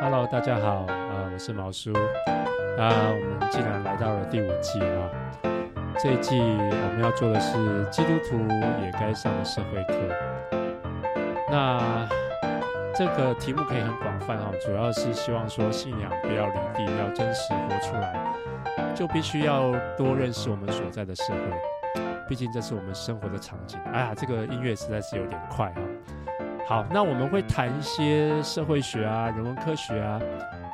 Hello，大家好，呃，我是毛叔，啊，我们既然来到了第五季啊，这一季我们要做的是基督徒也该上的社会课。那这个题目可以很广泛哈，主要是希望说信仰不要离地，要真实活出来，就必须要多认识我们所在的社会，毕竟这是我们生活的场景。哎呀，这个音乐实在是有点快哈。好，那我们会谈一些社会学啊、人文科学啊，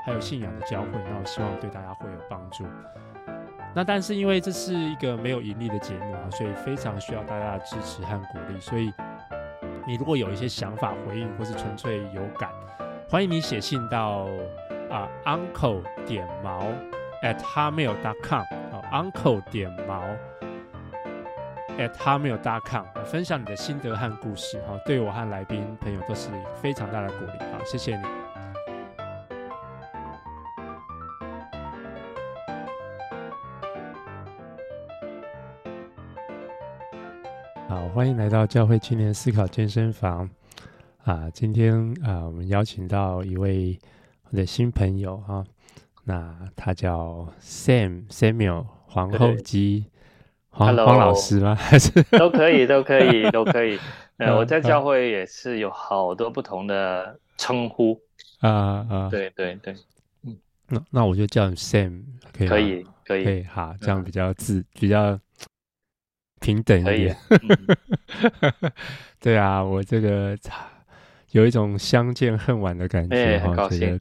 还有信仰的交汇。那我希望对大家会有帮助。那但是因为这是一个没有盈利的节目啊，所以非常需要大家的支持和鼓励。所以你如果有一些想法回应，或是纯粹有感，欢迎你写信到啊 uncle 点毛 at hamail dot com 啊 uncle 点毛。At hotmail.com 分享你的心得和故事哈，对我和来宾朋友都是非常大的鼓励。好，谢谢你。好，欢迎来到教会青年思考健身房啊！今天啊，我们邀请到一位我的新朋友哈，那他叫 Sam Samuel 皇后基。黄老师吗？还是？都可以，都可以，都可以。呃，我在教会也是有好多不同的称呼。啊啊，对对对，嗯，那那我就叫你 Sam，可以可以可以，好，这样比较自、嗯、比较平等一点。嗯、对啊，我这个有一种相见恨晚的感觉，很高兴。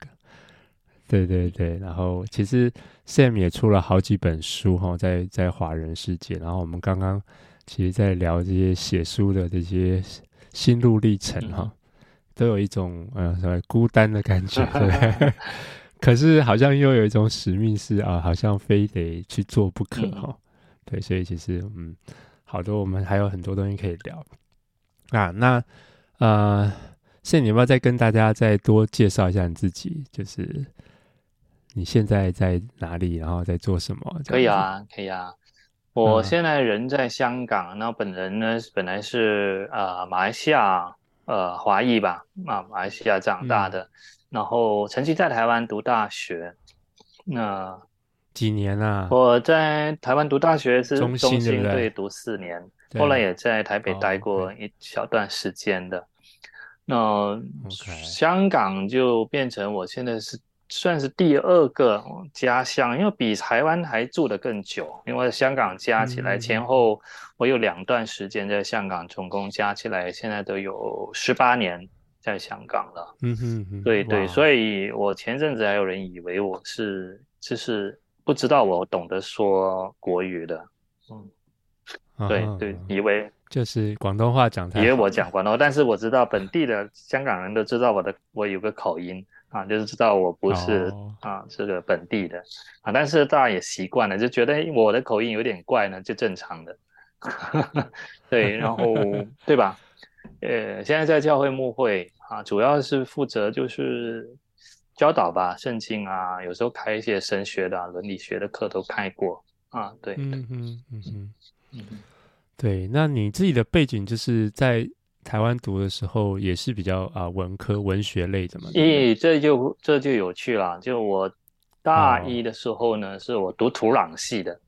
对对对，然后其实 Sam 也出了好几本书哈，在在华人世界。然后我们刚刚其实，在聊这些写书的这些心路历程哈，都有一种呃什么孤单的感觉，对。可是好像又有一种使命是啊，好像非得去做不可哈。对，所以其实嗯，好多我们还有很多东西可以聊啊。那呃，Sam 你要不要再跟大家再多介绍一下你自己？就是。你现在在哪里？然后在做什么？可以啊，可以啊。我现在人在香港，那、嗯、本人呢，本来是呃马来西亚呃华裔吧，啊马来西亚长大的，嗯、然后曾经在台湾读大学。那几年啊？我在台湾读大学是中心对，对读四年，后来也在台北待过一小段时间的。那香港就变成我现在是。算是第二个家乡，因为比台湾还住得更久。因为香港加起来前后，我有两段时间在香港，总共加起来现在都有十八年在香港了。嗯哼哼，对对，所以我前阵子还有人以为我是就是不知道我懂得说国语的。嗯，对对，以为就是广东话讲，以为我讲广东话，但是我知道本地的香港人都知道我的，我有个口音。啊，就是知道我不是、oh. 啊这个本地的啊，但是大家也习惯了，就觉得我的口音有点怪呢，就正常的。对，然后对吧？呃，现在在教会牧会啊，主要是负责就是教导吧，圣经啊，有时候开一些神学的、啊、伦理学的课都开过啊。对，嗯嗯嗯嗯嗯，对。那你自己的背景就是在。台湾读的时候也是比较啊文科文学类的嘛？咦，这就这就有趣了。就我大一的时候呢，哦、是我读土壤系的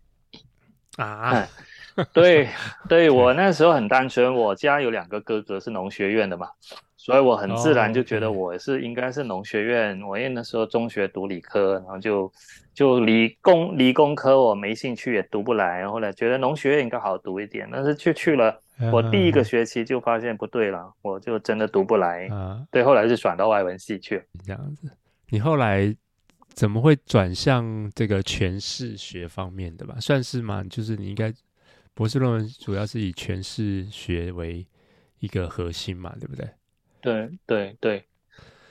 啊。对对，我那时候很单纯，我家有两个哥哥是农学院的嘛，所以我很自然就觉得我是应该是农学院。哦、我因为那时候中学读理科，然后就就理工理工科我没兴趣也读不来，后来觉得农学院应该好读一点，但是就去了。我第一个学期就发现不对了，嗯、我就真的读不来。啊，对，后来就转到外文系去。这样子，你后来怎么会转向这个诠释学方面的吧？算是吗？就是你应该博士论文主要是以诠释学为一个核心嘛，对不对？对对对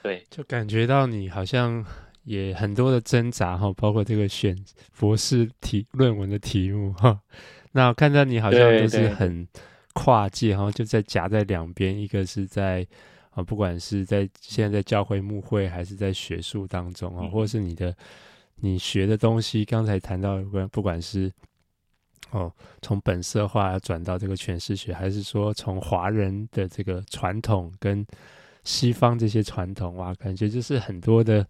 对，就感觉到你好像也很多的挣扎哈，包括这个选博士题论文的题目哈。那看到你好像都是很。跨界，然后就在夹在两边，一个是在啊，不管是在现在在教会牧会，还是在学术当中啊，或者是你的你学的东西，刚才谈到有关，不管是哦从本色化转到这个诠释学，还是说从华人的这个传统跟西方这些传统哇，感觉就是很多的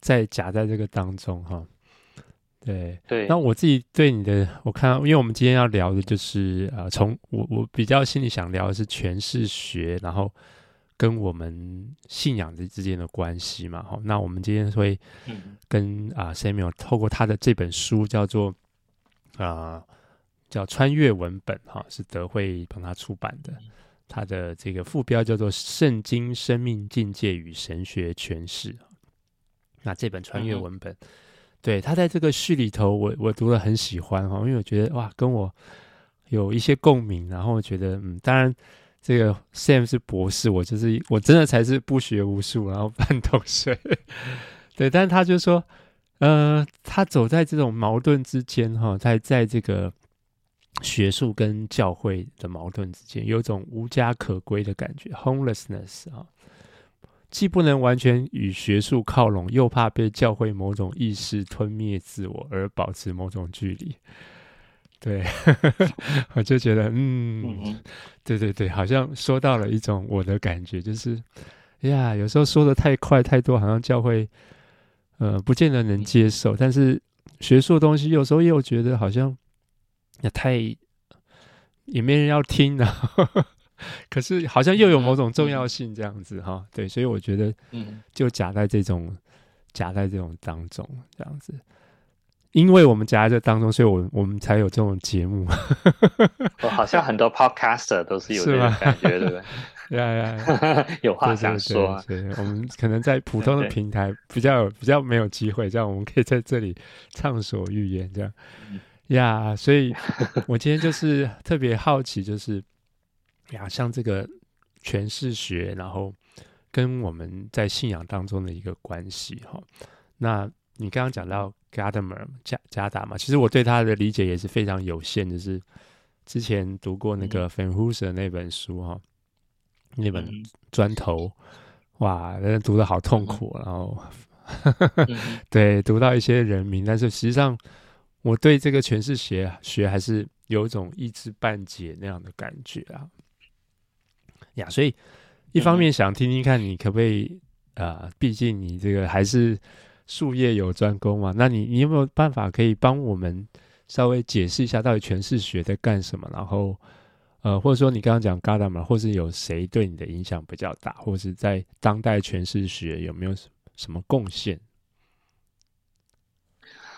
在夹在这个当中哈。对对，那我自己对你的，我看，因为我们今天要聊的就是呃，从我我比较心里想聊的是诠释学，然后跟我们信仰之之间的关系嘛。好，那我们今天会跟啊、呃、Samuel 透过他的这本书叫做啊、呃、叫穿越文本哈，是德惠帮他出版的，他的这个副标叫做《圣经生命境界与神学诠释》。那这本穿越文本。嗯对，他在这个序里头，我我读了很喜欢哈，因为我觉得哇，跟我有一些共鸣，然后我觉得嗯，当然这个 Sam 是博士，我就是我真的才是不学无术，然后半桶水。对，但是他就说，呃，他走在这种矛盾之间哈，在在这个学术跟教会的矛盾之间，有种无家可归的感觉，homelessness 啊。既不能完全与学术靠拢，又怕被教会某种意识吞灭自我而保持某种距离。对，我就觉得，嗯，对对对，好像说到了一种我的感觉，就是，呀，有时候说的太快太多，好像教会，呃，不见得能接受。但是学术的东西，有时候又觉得好像也太，也没人要听的。可是好像又有某种重要性这样子哈，对，所以我觉得，嗯，就夹在这种夹在这种当中这样子，因为我们夹在这当中，所以我我们才有这种节目。我，好像很多 podcaster 都是有这种感觉，对不对？呀 呀，有话想说。对，我们可能在普通的平台比较有比较没有机会，这样我们可以在这里畅所欲言，这样呀。所以我今天就是特别好奇，就是。呀，像这个诠释学，然后跟我们在信仰当中的一个关系哈。那你刚刚讲到 Gadamer 加加达嘛，其实我对他的理解也是非常有限，就是之前读过那个 Van Hooser 那本书哈，那本砖头，哇，那读的好痛苦，然后 对，读到一些人名，但是实际上我对这个诠释学学还是有一种一知半解那样的感觉啊。呀，所以一方面想听听看你可不可以啊、呃，毕竟你这个还是术业有专攻嘛，那你你有没有办法可以帮我们稍微解释一下到底诠释学在干什么？然后呃，或者说你刚刚讲 Gadamer，或是有谁对你的影响比较大，或是在当代诠释学有没有什么贡献？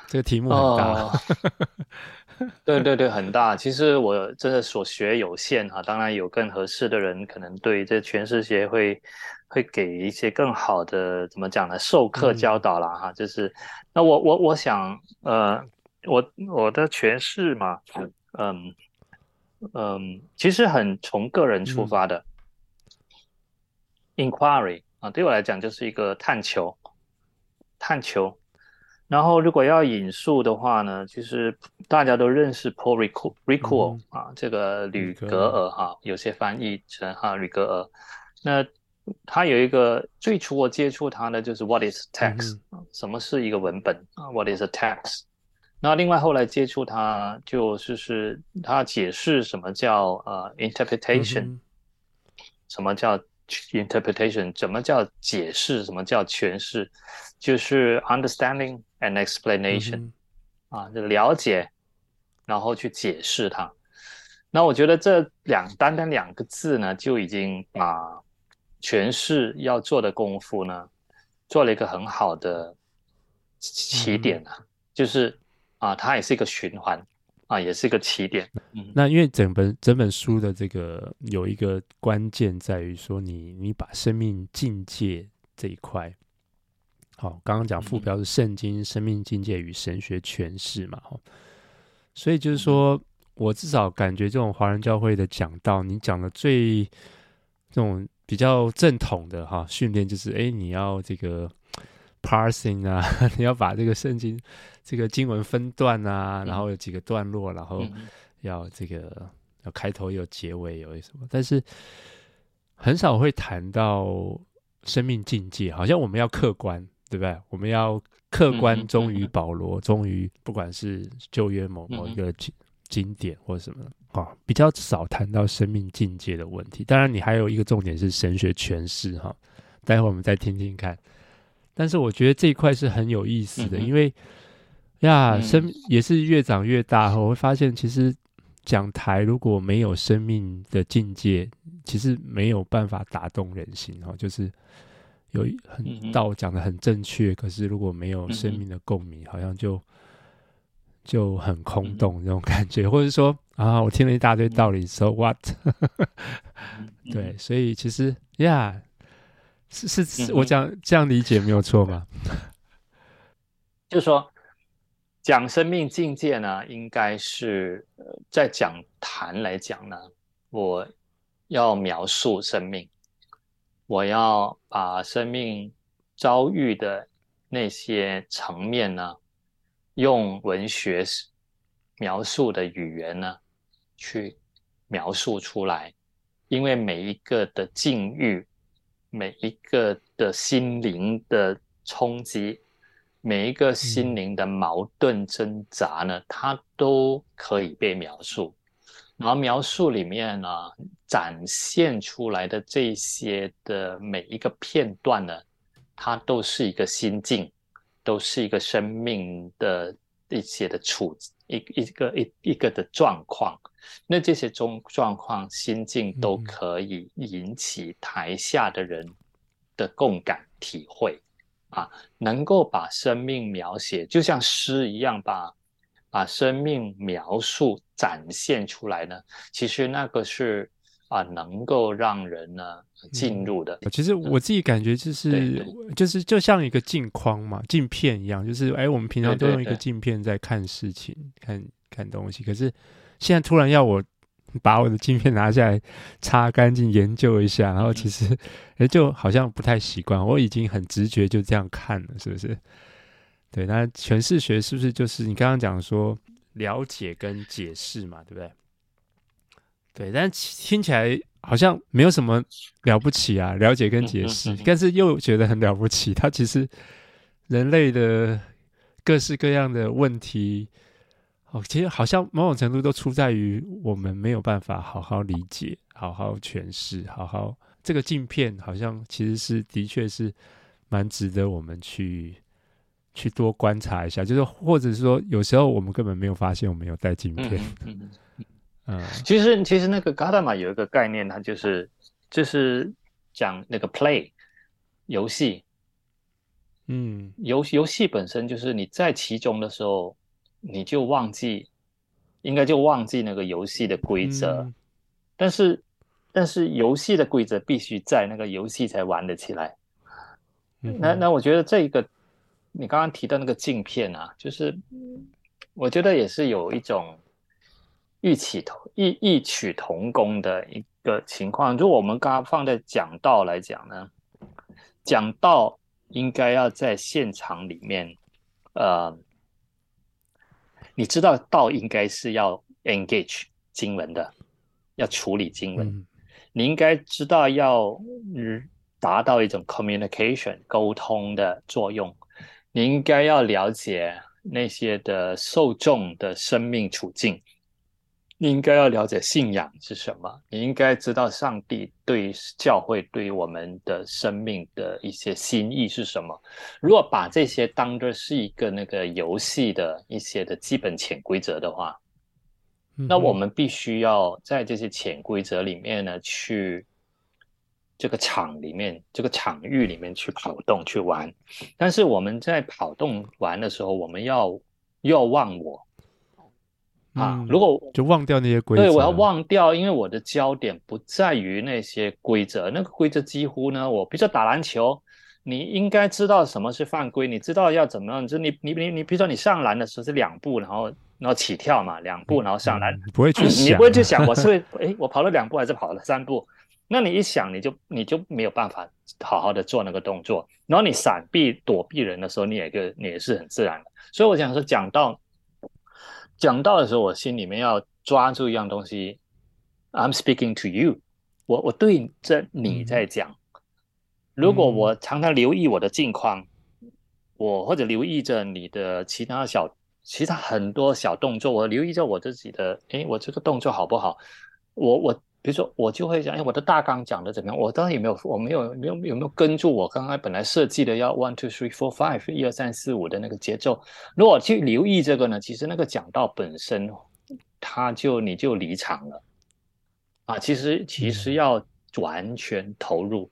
这个题目很大。哦 对对对，很大。其实我真的所学有限哈，当然有更合适的人，可能对这诠释学会会给一些更好的怎么讲呢？授课教导啦哈。就是那我我我想呃，我我的诠释嘛，嗯嗯，其实很从个人出发的、嗯、inquiry 啊，对我来讲就是一个探求，探求。然后，如果要引述的话呢，其实大家都认识 Paul Ricoeur、嗯、啊，这个吕格尔哈、啊，有些翻译成哈吕格尔。那他有一个最初我接触他的就是 What is text？、嗯、什么是一个文本啊？What is a text？那另外后来接触他，就是是他解释什么叫呃 interpretation，、嗯、什么叫 interpretation？怎么叫解释？什么叫诠释？就是 understanding。An explanation，、嗯、啊，就了解，然后去解释它。那我觉得这两单单两个字呢，就已经把诠释要做的功夫呢，做了一个很好的起点了。嗯、就是啊，它也是一个循环啊，也是一个起点。嗯，那因为整本整本书的这个有一个关键在于说你，你你把生命境界这一块。好，刚刚讲副标是《圣经生命境界与神学诠释》嘛，所以就是说我至少感觉这种华人教会的讲道，你讲的最这种比较正统的哈训练，就是哎，你要这个 parsing 啊，你要把这个圣经这个经文分段啊，然后有几个段落，然后要这个要开头有结尾有什么，但是很少会谈到生命境界，好像我们要客观。对不对？我们要客观忠于保罗，忠于不管是旧约某某一个经经典或者什么，啊，比较少谈到生命境界的问题。当然，你还有一个重点是神学诠释哈，待会我们再听听看。但是我觉得这一块是很有意思的，嗯、因为呀，生也是越长越大，我会发现其实讲台如果没有生命的境界，其实没有办法打动人心哈。就是有很道讲的很正确，可是如果没有生命的共鸣，好像就。就很空洞那种感觉，或者说啊，我听了一大堆道理，so what？对，所以其实呀，是是，是我讲这样理解没有错吗？就是说，讲生命境界呢，应该是在讲坛来讲呢，我要描述生命，我要把生命遭遇的那些层面呢。用文学描述的语言呢，去描述出来，因为每一个的境遇，每一个的心灵的冲击，每一个心灵的矛盾挣扎呢，它都可以被描述。然后描述里面呢，展现出来的这些的每一个片段呢，它都是一个心境。都是一个生命的一些的处一一个一一个的状况，那这些中状况心境都可以引起台下的人的共感体会啊，能够把生命描写就像诗一样把把生命描述展现出来呢，其实那个是。啊，能够让人呢进入的。其实我自己感觉就是，嗯、就是就像一个镜框嘛，镜片一样。就是哎，我们平常都用一个镜片在看事情、看看东西。可是现在突然要我把我的镜片拿下来擦干净、研究一下，然后其实哎，就好像不太习惯。我已经很直觉就这样看了，是不是？对，那诠释学是不是就是你刚刚讲说了解跟解释嘛，对不对？对，但听起来好像没有什么了不起啊，了解跟解释，但是又觉得很了不起。它其实人类的各式各样的问题，哦，其实好像某种程度都出在于我们没有办法好好理解、好好诠释、好好这个镜片，好像其实是的确是蛮值得我们去去多观察一下，就是或者是说，有时候我们根本没有发现我们有带镜片。嗯，其实其实那个嘎达玛有一个概念，它就是就是讲那个 play 游戏，嗯，游游戏本身就是你在其中的时候，你就忘记，应该就忘记那个游戏的规则，嗯、但是但是游戏的规则必须在那个游戏才玩得起来。嗯、那那我觉得这一个你刚刚提到那个镜片啊，就是我觉得也是有一种。异曲同异异曲同工的一个情况。如果我们刚刚放在讲道来讲呢，讲道应该要在现场里面，呃，你知道道应该是要 engage 经文的，要处理经文，嗯、你应该知道要嗯达到一种 communication 沟通的作用，你应该要了解那些的受众的生命处境。你应该要了解信仰是什么，你应该知道上帝对教会对于我们的生命的一些心意是什么。如果把这些当作是一个那个游戏的一些的基本潜规则的话，那我们必须要在这些潜规则里面呢，去这个场里面、这个场域里面去跑动去玩。但是我们在跑动玩的时候，我们要要忘我。啊！如果就忘掉那些规则，对，我要忘掉，因为我的焦点不在于那些规则。那个规则几乎呢，我比如说打篮球，你应该知道什么是犯规，你知道要怎么样。就你你你你，比如说你上篮的时候是两步，然后然后起跳嘛，两步然后上篮，嗯、不会去想，你不会去想我是会 诶，我跑了两步还是跑了三步？那你一想，你就你就没有办法好好的做那个动作。然后你闪避躲避人的时候，你也个你也是很自然的。所以我想说，讲到。讲到的时候，我心里面要抓住一样东西。I'm speaking to you，我我对着你在讲。如果我常常留意我的近况，我或者留意着你的其他小其他很多小动作，我留意着我自己的，诶，我这个动作好不好？我我比如说我就会讲，哎，我的大纲讲的怎么样？我当然也没有，我没有没有有没有跟住我刚刚本来设计的要 one two three four five 一二三四五的那个节奏。如果去留意这个呢，其实那个讲道本身，它就你就离场了啊。其实其实要完全投入。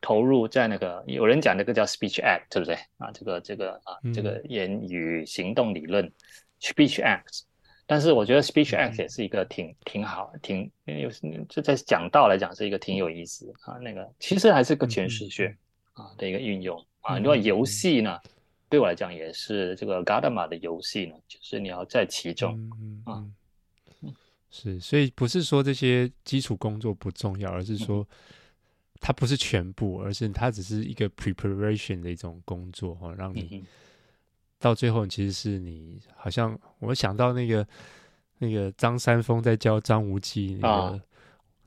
投入在那个，有人讲那个叫 speech act，对不对啊？这个这个啊，这个言语行动理论、嗯、speech act。但是我觉得 speech act 也是一个挺挺好、挺有就在讲道来讲是一个挺有意思啊。那个其实还是个全视学啊的一个运用啊。另外游戏呢，对我来讲也是这个 Gadamer 的游戏呢，就是你要在其中啊。是，所以不是说这些基础工作不重要，而是说。它不是全部，而是它只是一个 preparation 的一种工作哈，让你到最后其实是你好像我想到那个那个张三丰在教张无忌那个、哦、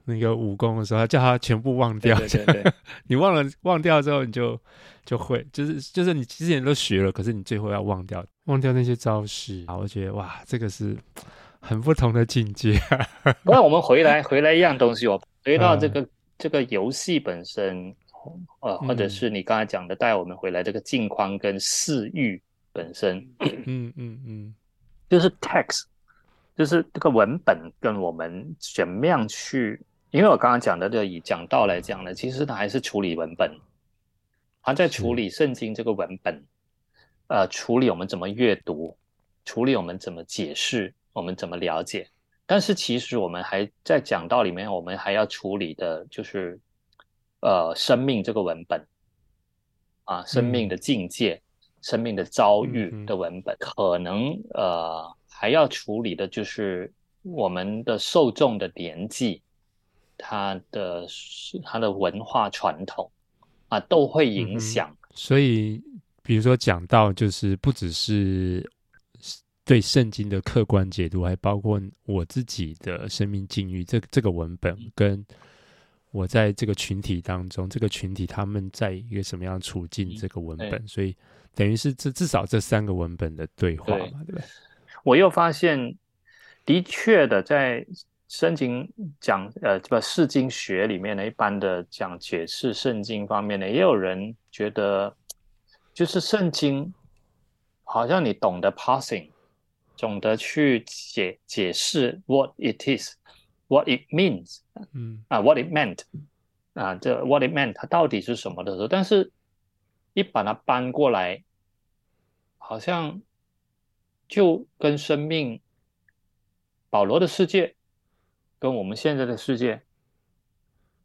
那个武功的时候，他叫他全部忘掉，对对对对 你忘了忘掉之后你就就会就是就是你之前都学了，可是你最后要忘掉忘掉那些招式啊，我觉得哇，这个是很不同的境界。那我们回来回来一样东西，我回到这个。嗯这个游戏本身，呃，或者是你刚才讲的带我们回来这个镜框跟视域本身，嗯。嗯嗯，就是 text，就是这个文本跟我们怎么样去，因为我刚刚讲的这个以讲道来讲呢，其实它还是处理文本，它在处理圣经这个文本，呃，处理我们怎么阅读，处理我们怎么解释，我们怎么了解。但是其实我们还在讲道里面，我们还要处理的就是，呃，生命这个文本，啊，生命的境界、嗯、生命的遭遇的文本，嗯、可能呃还要处理的就是我们的受众的年纪，他的他的文化传统啊，都会影响、嗯。所以，比如说讲到，就是不只是。对圣经的客观解读，还包括我自己的生命境遇，这这个文本跟我在这个群体当中，这个群体他们在一个什么样处境，这个文本，所以等于是至至少这三个文本的对话嘛，对，对不对？我又发现，的确的，在圣经讲呃，这个释经学里面呢，一般的讲解释圣经方面呢，也有人觉得，就是圣经好像你懂得 passing，。懂得去解解释 what it is，what it means，嗯啊，what it meant，啊，这 what it meant 它到底是什么的时候，但是一把它搬过来，好像就跟生命，保罗的世界，跟我们现在的世界，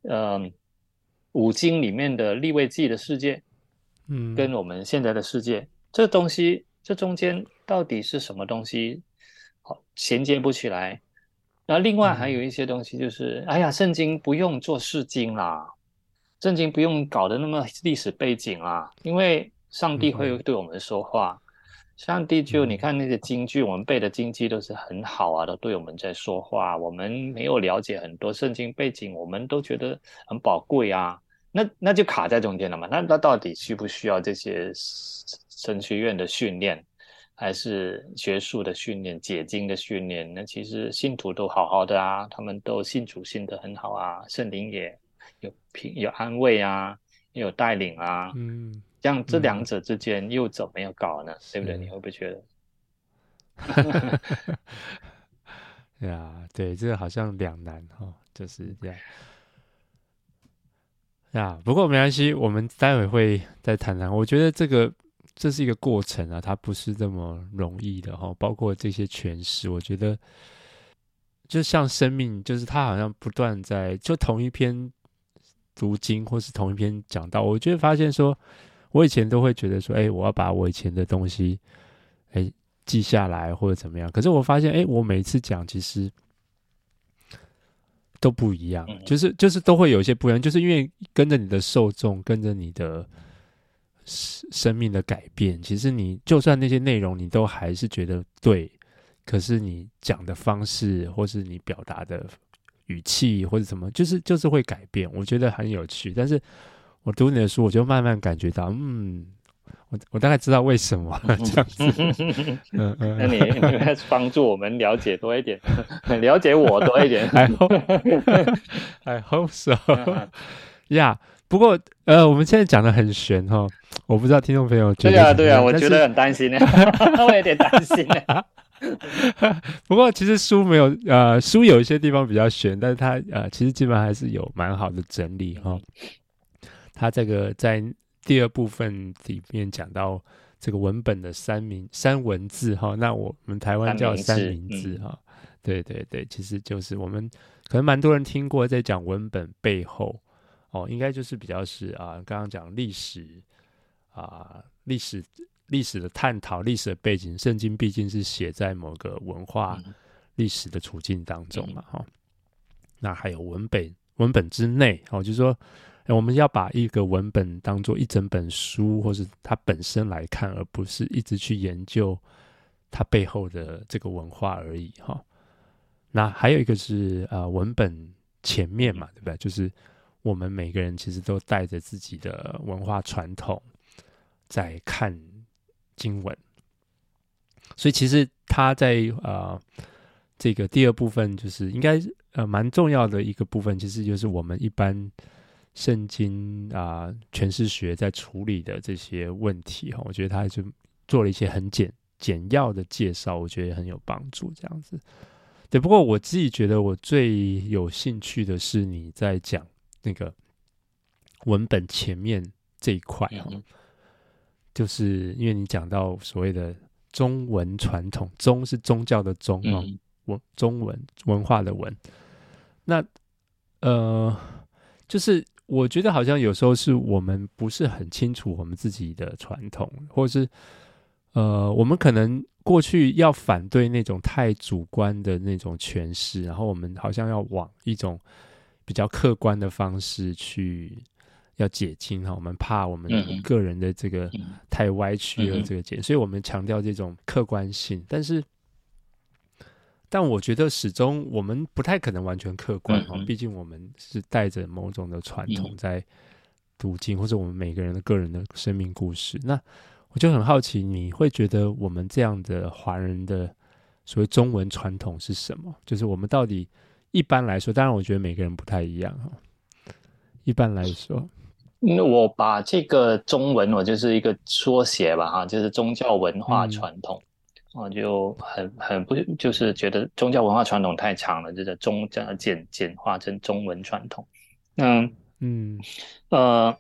嗯，五经里面的立位记的世界，嗯，跟我们现在的世界，这东西。这中间到底是什么东西？好，衔接不起来。那另外还有一些东西，就是，嗯、哎呀，圣经不用做释经啦，圣经不用搞得那么历史背景啊，因为上帝会对我们说话。嗯、上帝就你看那些经句，我们背的经句都是很好啊，都对我们在说话。我们没有了解很多圣经背景，我们都觉得很宝贵啊。那那就卡在中间了嘛。那那到底需不需要这些？神学院的训练，还是学术的训练、解经的训练，那其实信徒都好好的啊，他们都信主信得很好啊，圣灵也有平有安慰啊，也有带领啊，嗯，这样这两者之间又怎么样搞呢？嗯、对不对？你会不会觉得？对啊，对，这个好像两难哈、哦，就是这样。呀，不过没关系，我们待会会再谈谈。我觉得这个。这是一个过程啊，它不是这么容易的哈。包括这些诠释，我觉得就像生命，就是它好像不断在就同一篇读经或是同一篇讲到，我就会发现说，我以前都会觉得说，哎，我要把我以前的东西哎记下来或者怎么样。可是我发现，哎，我每次讲其实都不一样，就是就是都会有一些不一样，就是因为跟着你的受众，跟着你的。生命的改变，其实你就算那些内容你都还是觉得对，可是你讲的方式，或是你表达的语气，或者什么，就是就是会改变。我觉得很有趣。但是我读你的书，我就慢慢感觉到，嗯，我我大概知道为什么这样子。嗯嗯，那你你来帮助我们了解多一点，了解我多一点。I hope, I hope so. 呀、yeah,，不过呃，我们现在讲的很悬哈，我不知道听众朋友觉得对啊对啊，我觉得很担心呢，我有点担心呢。不过其实书没有呃，书有一些地方比较悬，但是它呃，其实基本上还是有蛮好的整理哈。它这个在第二部分里面讲到这个文本的三明三文字哈，那我们台湾叫三明治哈、嗯，对对对，其实就是我们可能蛮多人听过，在讲文本背后哦，应该就是比较是啊，刚刚讲历史啊，历史。历史的探讨，历史的背景，圣经毕竟是写在某个文化历史的处境当中嘛，哈、嗯。那还有文本，文本之内，哦，就是说，我们要把一个文本当做一整本书，或是它本身来看，而不是一直去研究它背后的这个文化而已，哈。那还有一个是呃，文本前面嘛，对不对？就是我们每个人其实都带着自己的文化传统在看。经文，所以其实他在呃这个第二部分，就是应该呃蛮重要的一个部分，其实就是我们一般圣经啊诠释学在处理的这些问题哈，我觉得他就做了一些很简简要的介绍，我觉得很有帮助。这样子，对。不过我自己觉得我最有兴趣的是你在讲那个文本前面这一块哈。嗯就是因为你讲到所谓的中文传统，宗是宗教的宗哦，文中文文化的文。那呃，就是我觉得好像有时候是我们不是很清楚我们自己的传统，或是呃，我们可能过去要反对那种太主观的那种诠释，然后我们好像要往一种比较客观的方式去。要解经哈，我们怕我们个人的这个太歪曲了这个解，所以我们强调这种客观性。但是，但我觉得始终我们不太可能完全客观哈，毕、嗯、竟我们是带着某种的传统在读经、嗯，或者我们每个人的个人的生命故事。那我就很好奇，你会觉得我们这样的华人的所谓中文传统是什么？就是我们到底一般来说，当然我觉得每个人不太一样哈。一般来说。那我把这个中文，我就是一个缩写吧，哈，就是宗教文化传统，我、嗯、就很很不，就是觉得宗教文化传统太长了，就是中简简化成中文传统。那嗯呃，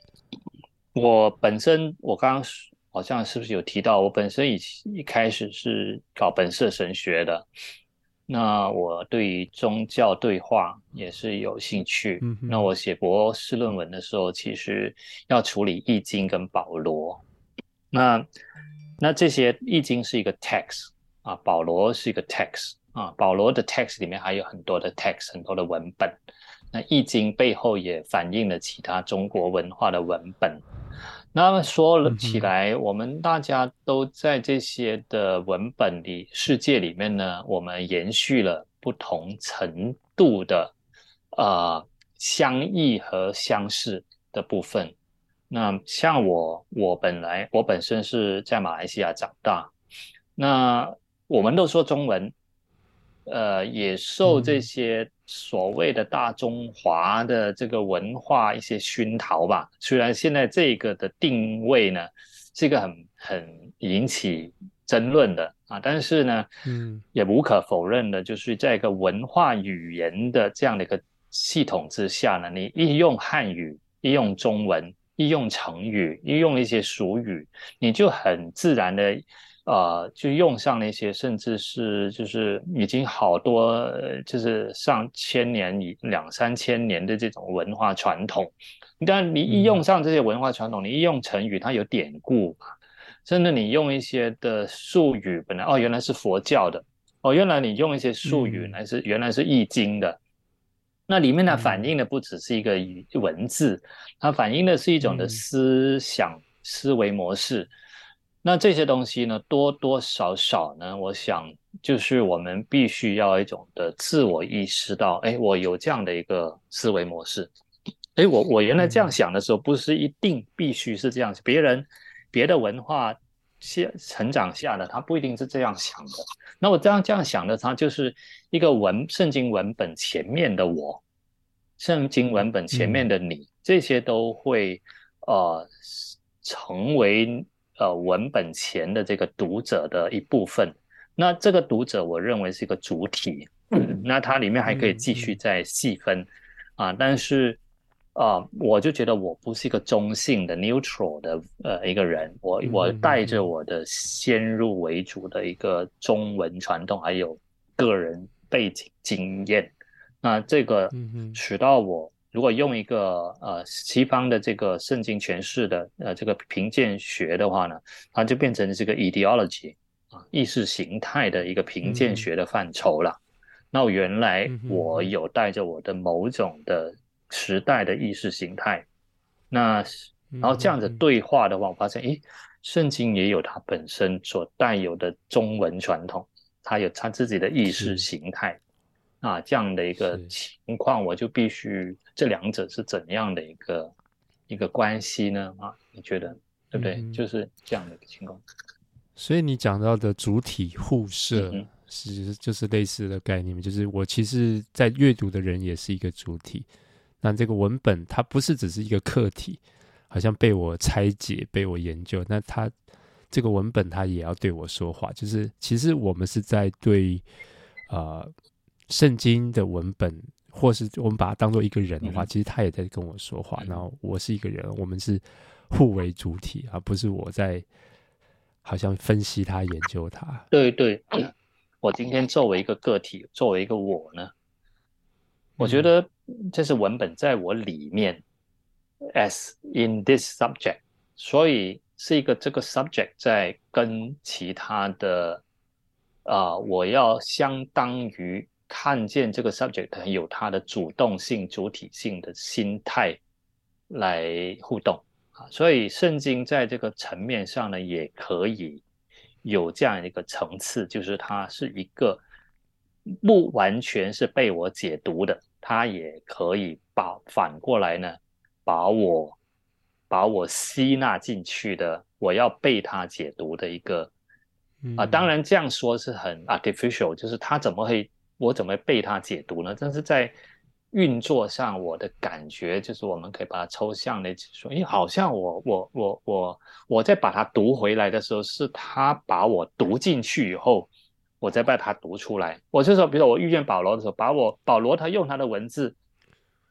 我本身我刚刚好像是不是有提到，我本身以一开始是搞本色神学的。那我对于宗教对话也是有兴趣。嗯、那我写博士论文的时候，其实要处理易经跟保罗。那那这些易经是一个 text 啊，保罗是一个 text 啊，保罗的 text 里面还有很多的 text，很多的文本。那易经背后也反映了其他中国文化的文本。那么说了起来，我们大家都在这些的文本里世界里面呢，我们延续了不同程度的呃相异和相似的部分。那像我，我本来我本身是在马来西亚长大，那我们都说中文，呃，也受这些。所谓的大中华的这个文化一些熏陶吧，虽然现在这个的定位呢是一个很很引起争论的啊，但是呢，嗯，也无可否认的，就是在一个文化语言的这样的一个系统之下呢，你一用汉语，一用中文，一用成语，一用一些俗语，你就很自然的。呃，就用上那些，甚至是就是已经好多，就是上千年以两三千年的这种文化传统。但你一用上这些文化传统，嗯、你一用成语，它有典故。嘛，甚至你用一些的术语，本来哦原来是佛教的，哦原来你用一些术语，原来是、嗯、原来是易经的，那里面呢反映的不只是一个语文字，它反映的是一种的思想、嗯、思维模式。那这些东西呢，多多少少呢，我想就是我们必须要一种的自我意识到，哎，我有这样的一个思维模式，哎，我我原来这样想的时候，不是一定必须是这样，别人别的文化下成长下的，他不一定是这样想的。那我这样这样想的，他就是一个文圣经文本前面的我，圣经文本前面的你，嗯、这些都会呃成为呃文本前的这个读者的一部分。那这个读者，我认为是一个主体。嗯、那它里面还可以继续再细分、嗯嗯、啊，但是啊，我就觉得我不是一个中性的 neutral 的呃一个人，我我带着我的先入为主的一个中文传统，还有个人背景经验，那这个使到我如果用一个呃西方的这个圣经诠释的呃这个评鉴学的话呢，它就变成这个 ideology 啊意识形态的一个评鉴学的范畴了。嗯那原来我有带着我的某种的时代的意识形态，那然后这样子对话的话，我发现，诶，圣经也有它本身所带有的中文传统，它有它自己的意识形态，啊，这样的一个情况，我就必须这两者是怎样的一个一个关系呢？啊，你觉得对不对？就是这样的一个情况。所以你讲到的主体互射。嗯是，就是类似的概念，就是我其实，在阅读的人也是一个主体。那这个文本它不是只是一个客体，好像被我拆解、被我研究。那它这个文本它也要对我说话，就是其实我们是在对啊、呃、圣经的文本，或是我们把它当做一个人的话，其实他也在跟我说话。然后我是一个人，我们是互为主体，而不是我在好像分析他、研究他。对对。我今天作为一个个体，作为一个我呢，我觉得这是文本在我里面，as in this subject，所以是一个这个 subject 在跟其他的啊、呃，我要相当于看见这个 subject 有它的主动性、主体性的心态来互动啊，所以圣经在这个层面上呢，也可以。有这样一个层次，就是它是一个不完全是被我解读的，它也可以把反过来呢，把我把我吸纳进去的，我要被它解读的一个啊，当然这样说是很 artificial，就是他怎么会我怎么被它解读呢？但是在运作上，我的感觉就是，我们可以把它抽象的说，因为好像我我我我我在把它读回来的时候，是他把我读进去以后，我再把它读出来。我就说，比如说我遇见保罗的时候，把我保罗他用他的文字，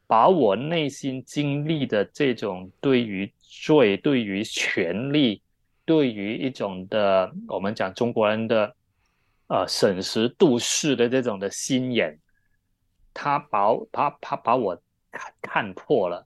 把我内心经历的这种对于罪、对于权力、对于一种的我们讲中国人的呃审时度势的这种的心眼。他把他他把我看看破了，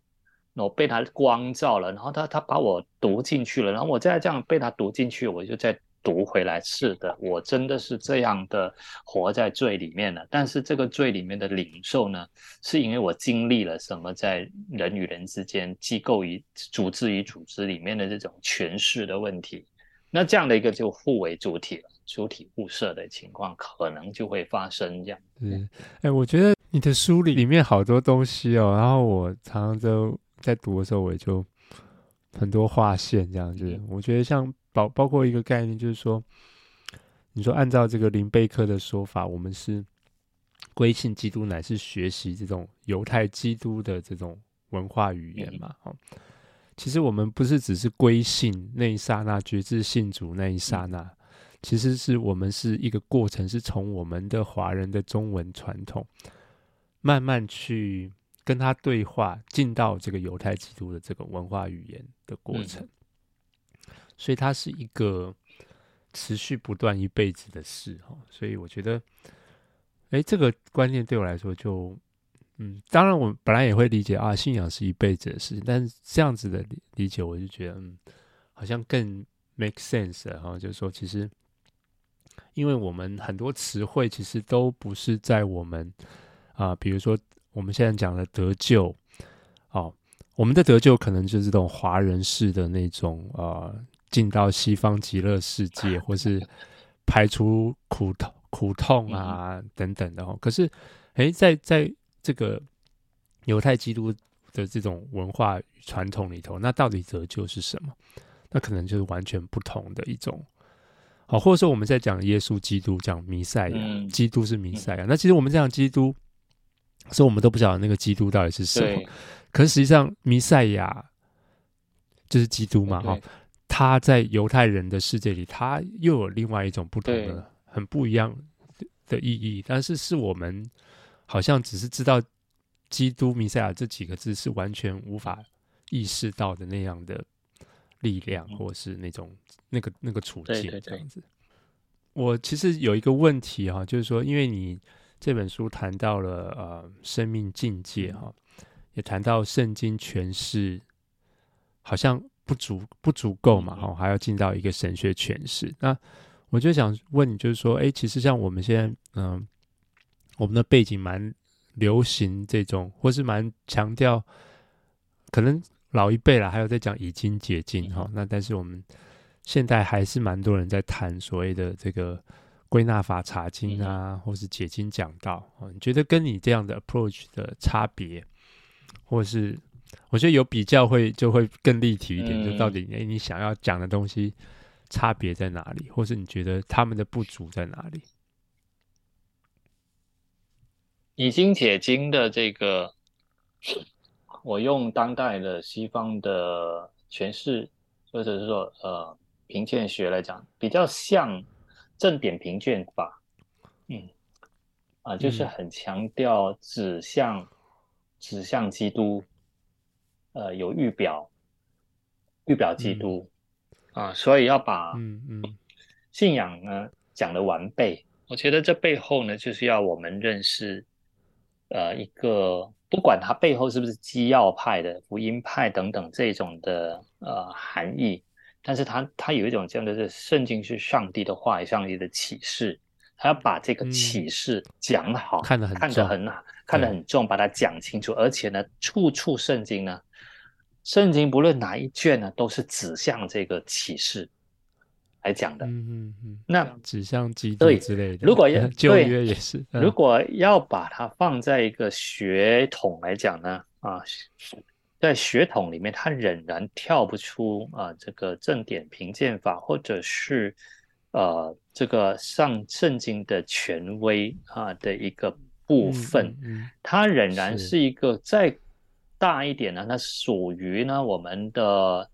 我被他光照了，然后他他把我读进去了，然后我再这样被他读进去，我就再读回来。是的，我真的是这样的活在罪里面了。但是这个罪里面的领受呢，是因为我经历了什么，在人与人之间、机构与组织与组织里面的这种权势的问题。那这样的一个就互为主体了，主体物色的情况可能就会发生这样。嗯，哎，我觉得。你的书里里面好多东西哦，然后我常常都在读的时候，我也就很多划线这样子。我觉得像包包括一个概念，就是说，你说按照这个林贝克的说法，我们是归信基督，乃是学习这种犹太基督的这种文化语言嘛。哦，其实我们不是只是归信那一刹那，觉知信主那一刹那，其实是我们是一个过程，是从我们的华人的中文传统。慢慢去跟他对话，进到这个犹太基督的这个文化语言的过程，嗯、所以它是一个持续不断一辈子的事哈。所以我觉得，哎，这个观念对我来说就，嗯，当然我本来也会理解啊，信仰是一辈子的事情，但是这样子的理解，我就觉得，嗯，好像更 make sense 哈。就是说，其实，因为我们很多词汇其实都不是在我们。啊，比如说我们现在讲的得救，哦，我们的得救可能就是这种华人式的那种啊，进到西方极乐世界，或是 排除苦痛苦痛啊等等的哦。可是，诶，在在这个犹太基督的这种文化传统里头，那到底得救是什么？那可能就是完全不同的一种。好，或者说我们在讲耶稣基督，讲弥赛亚，嗯、基督是弥赛亚。嗯、那其实我们这样基督，所以我们都不晓得那个基督到底是什么。可是实际上，弥赛亚就是基督嘛，哈。他在犹太人的世界里，他又有另外一种不同的、很不一样的意义。但是，是我们好像只是知道基督弥赛亚这几个字，是完全无法意识到的那样的力量，或是那种那个那个处境这样子。我其实有一个问题哈，就是说，因为你这本书谈到了呃生命境界哈，也谈到圣经诠释，好像。不足不足够嘛？哈，还要进到一个神学诠释。那我就想问你，就是说，哎、欸，其实像我们现在，嗯、呃，我们的背景蛮流行这种，或是蛮强调，可能老一辈啦，还有在讲以经解经哈。那但是我们现在还是蛮多人在谈所谓的这个归纳法查经啊，或是解经讲道。你觉得跟你这样的 approach 的差别，或是？我觉得有比较会就会更立体一点，嗯、就到底诶你想要讲的东西差别在哪里，或是你觉得他们的不足在哪里？以经解经的这个，我用当代的西方的诠释，或者是说呃评鉴学来讲，比较像正点评卷法，嗯，啊，就是很强调指向、嗯、指向基督。呃，有预表，预表基督、嗯、啊，所以要把嗯嗯信仰呢讲的完备。我觉得这背后呢，就是要我们认识呃一个，不管它背后是不是基要派的、福音派等等这种的呃含义，但是它它有一种这样的，是圣经是上帝的话语，上帝的启示，他要把这个启示讲好，嗯、看得很看得很看得很重，把它讲清楚，而且呢，处处圣经呢。圣经不论哪一卷呢，都是指向这个启示来讲的。嗯嗯嗯。那指向基督之类的。如果要 旧约也是，嗯、如果要把它放在一个血统来讲呢，啊，在血统里面，它仍然跳不出啊这个正典评鉴法，或者是呃这个上圣经的权威啊的一个部分，嗯嗯嗯、它仍然是一个在。大一点呢，那属于呢我们的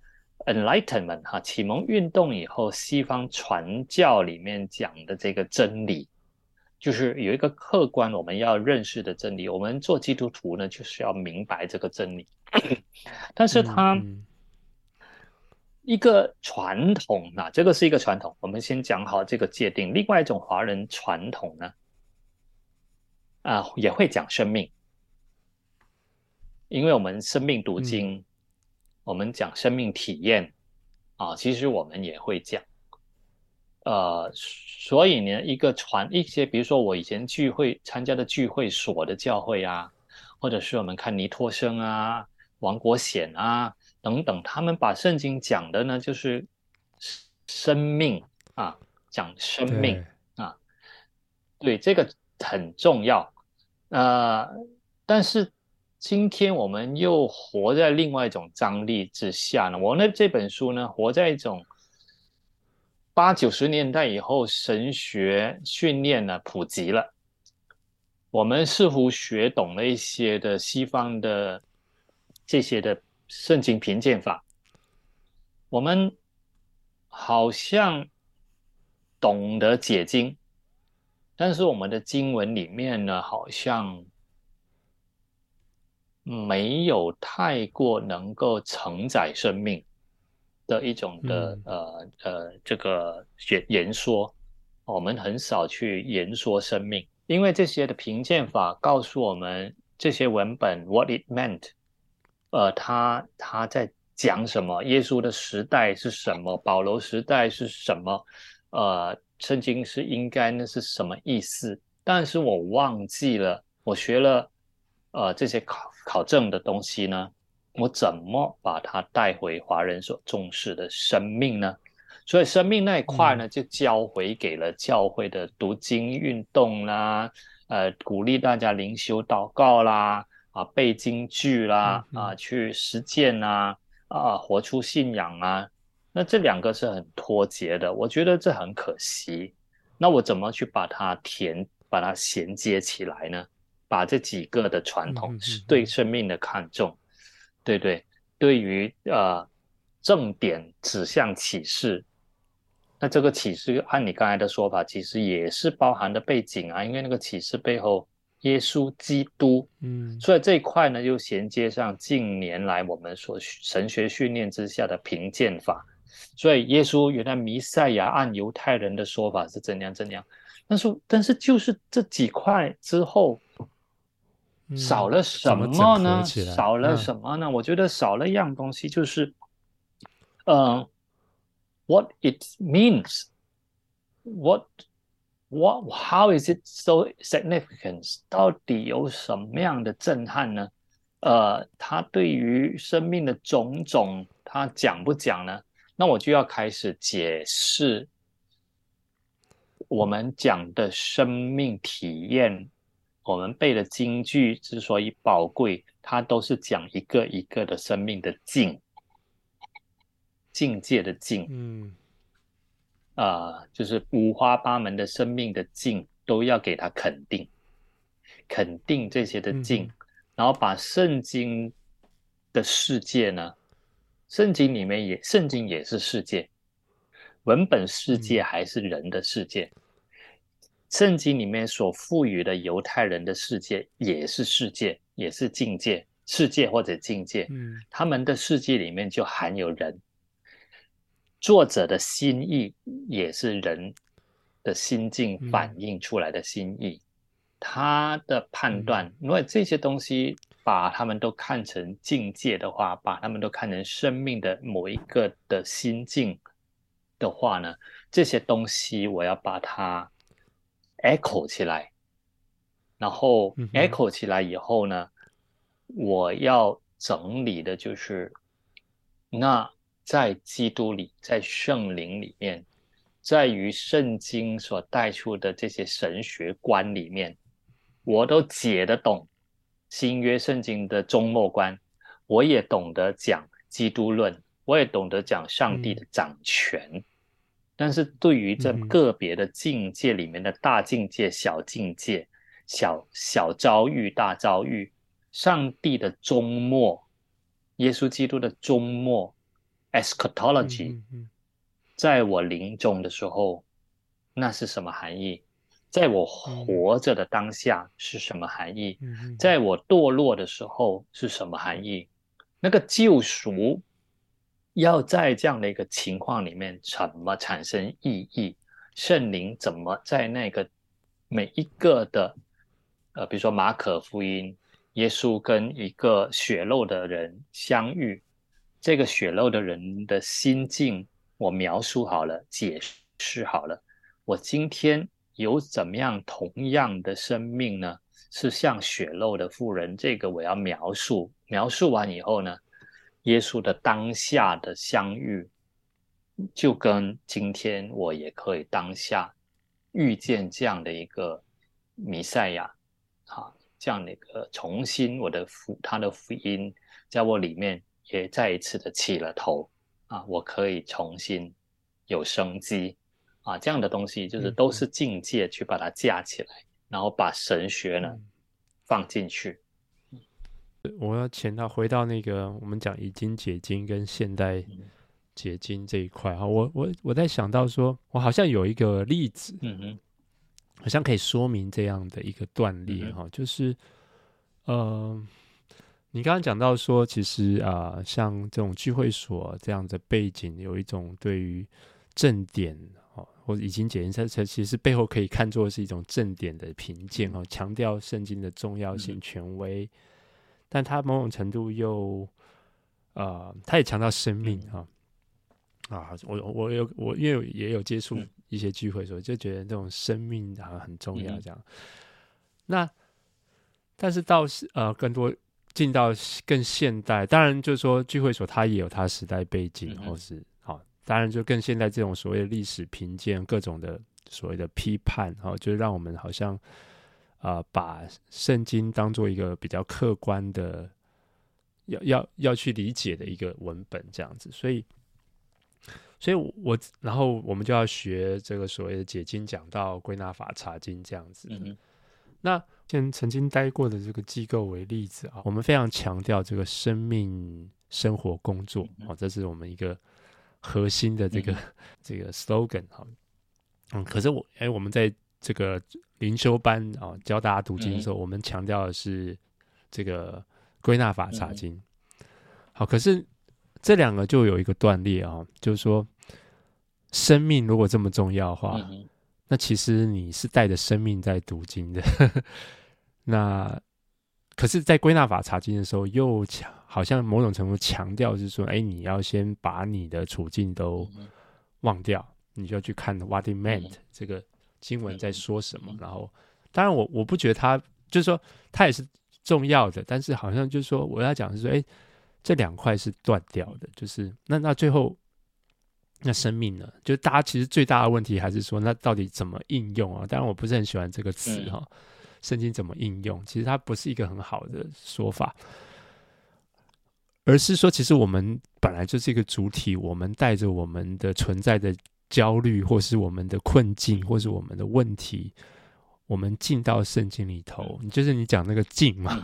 Enlightenment 哈启蒙运动以后西方传教里面讲的这个真理，就是有一个客观我们要认识的真理。我们做基督徒呢，就是要明白这个真理。但是它一个传统啊，这个是一个传统，我们先讲好这个界定。另外一种华人传统呢，啊也会讲生命。因为我们生命读经，嗯、我们讲生命体验啊，其实我们也会讲，呃，所以呢，一个传一些，比如说我以前聚会参加的聚会所的教会啊，或者是我们看尼托生啊、王国显啊等等，他们把圣经讲的呢，就是生命啊，讲生命啊，对，对这个很重要，呃，但是。今天我们又活在另外一种张力之下呢。我呢这本书呢，活在一种八九十年代以后神学训练呢普及了，我们似乎学懂了一些的西方的这些的圣经评鉴法，我们好像懂得解经，但是我们的经文里面呢，好像。没有太过能够承载生命的一种的、嗯、呃呃这个言言说，我们很少去言说生命，因为这些的评鉴法告诉我们这些文本 what it meant，呃，他他在讲什么？耶稣的时代是什么？保罗时代是什么？呃，圣经是应该那是什么意思？但是我忘记了，我学了呃这些考。考证的东西呢，我怎么把它带回华人所重视的生命呢？所以生命那一块呢，就交回给了教会的读经运动啦，呃，鼓励大家灵修祷告啦，啊，背经句啦，啊，去实践啊，啊，活出信仰啊。那这两个是很脱节的，我觉得这很可惜。那我怎么去把它填，把它衔接起来呢？把这几个的传统是对生命的看重，嗯、对对，对于呃正点指向启示，那这个启示按你刚才的说法，其实也是包含的背景啊，因为那个启示背后耶稣基督，嗯，所以这一块呢又衔接上近年来我们所神学训练之下的评鉴法，所以耶稣原来弥赛亚按犹太人的说法是怎样怎样，但是但是就是这几块之后。少了什么呢？嗯、少了什么呢？嗯、我觉得少了一样东西，就是，嗯、呃、，what it means，what，what，how is it so significant？到底有什么样的震撼呢？呃，他对于生命的种种，他讲不讲呢？那我就要开始解释我们讲的生命体验。我们背的京剧之所以宝贵，它都是讲一个一个的生命的境，境界的境，嗯，啊、呃，就是五花八门的生命的境，都要给他肯定，肯定这些的境，嗯、然后把圣经的世界呢，圣经里面也，圣经也是世界，文本世界还是人的世界。嗯圣经里面所赋予的犹太人的世界也是世界，也是境界，世界或者境界。嗯，他们的世界里面就含有人。作者的心意也是人的心境反映出来的心意。他的判断，因为这些东西把他们都看成境界的话，把他们都看成生命的某一个的心境的话呢，这些东西我要把它。Echo 起来，然后 echo 起来以后呢，嗯、我要整理的就是，那在基督里，在圣灵里面，在于圣经所带出的这些神学观里面，我都解得懂新约圣经的终末观，我也懂得讲基督论，我也懂得讲上帝的掌权。嗯但是对于这个别的境界里面的大境界、小境界、小小遭遇、大遭遇，上帝的终末，耶稣基督的终末，eschatology，在我临终的时候，那是什么含义？在我活着的当下是什么含义？在我堕落的时候是什么含义？那个救赎。要在这样的一个情况里面，怎么产生意义？圣灵怎么在那个每一个的，呃，比如说马可福音，耶稣跟一个血肉的人相遇，这个血肉的人的心境，我描述好了，解释好了。我今天有怎么样同样的生命呢？是像血肉的妇人，这个我要描述。描述完以后呢？耶稣的当下的相遇，就跟今天我也可以当下遇见这样的一个弥赛亚，啊，这样的一个重新我的福，他的福音在我里面也再一次的起了头，啊，我可以重新有生机，啊，这样的东西就是都是境界去把它架起来，然后把神学呢放进去。我要潜到回到那个我们讲已经解经跟现代解经这一块哈，我我我在想到说，我好像有一个例子，嗯哼，好像可以说明这样的一个断裂哈，就是呃，你刚刚讲到说，其实啊、呃，像这种聚会所这样的背景，有一种对于正点哦或者已经解经，它它其实背后可以看作是一种正点的评鉴哦，强调圣经的重要性、权威。但他某种程度又，呃，他也强调生命啊，啊，我我有我因为也有接触一些聚会，所以就觉得这种生命好像很重要这样。嗯、那但是到呃更多进到更现代，当然就是说聚会所它也有它时代背景，或是好、当然就更现代这种所谓的历史评鉴，各种的所谓的批判，然、哦、就让我们好像。啊、呃，把圣经当做一个比较客观的，要要要去理解的一个文本这样子，所以，所以我，我然后我们就要学这个所谓的解经讲道、归纳法、查经这样子。嗯，那先曾经待过的这个机构为例子啊，我们非常强调这个生命、生活、工作啊，这是我们一个核心的这个、嗯、这个 slogan 啊。嗯，可是我哎，我们在这个灵修班啊教大家读经的时候，嗯、我们强调的是这个归纳法、查经。好，可是。这两个就有一个断裂啊，就是说，生命如果这么重要的话，嗯、那其实你是带着生命在读经的。那可是，在归纳法查经的时候，又强好像某种程度强调是说，哎，你要先把你的处境都忘掉，嗯、你就要去看 What it meant、嗯、这个经文在说什么。嗯、然后，当然我我不觉得它就是说它也是重要的，但是好像就是说我要讲的是说，哎。这两块是断掉的，就是那那最后那生命呢？就大家其实最大的问题还是说，那到底怎么应用啊？当然我不是很喜欢这个词哈，圣经怎么应用？其实它不是一个很好的说法，而是说，其实我们本来就是一个主体，我们带着我们的存在的焦虑，或是我们的困境，或是我们的问题，我们进到圣经里头，就是你讲那个进嘛，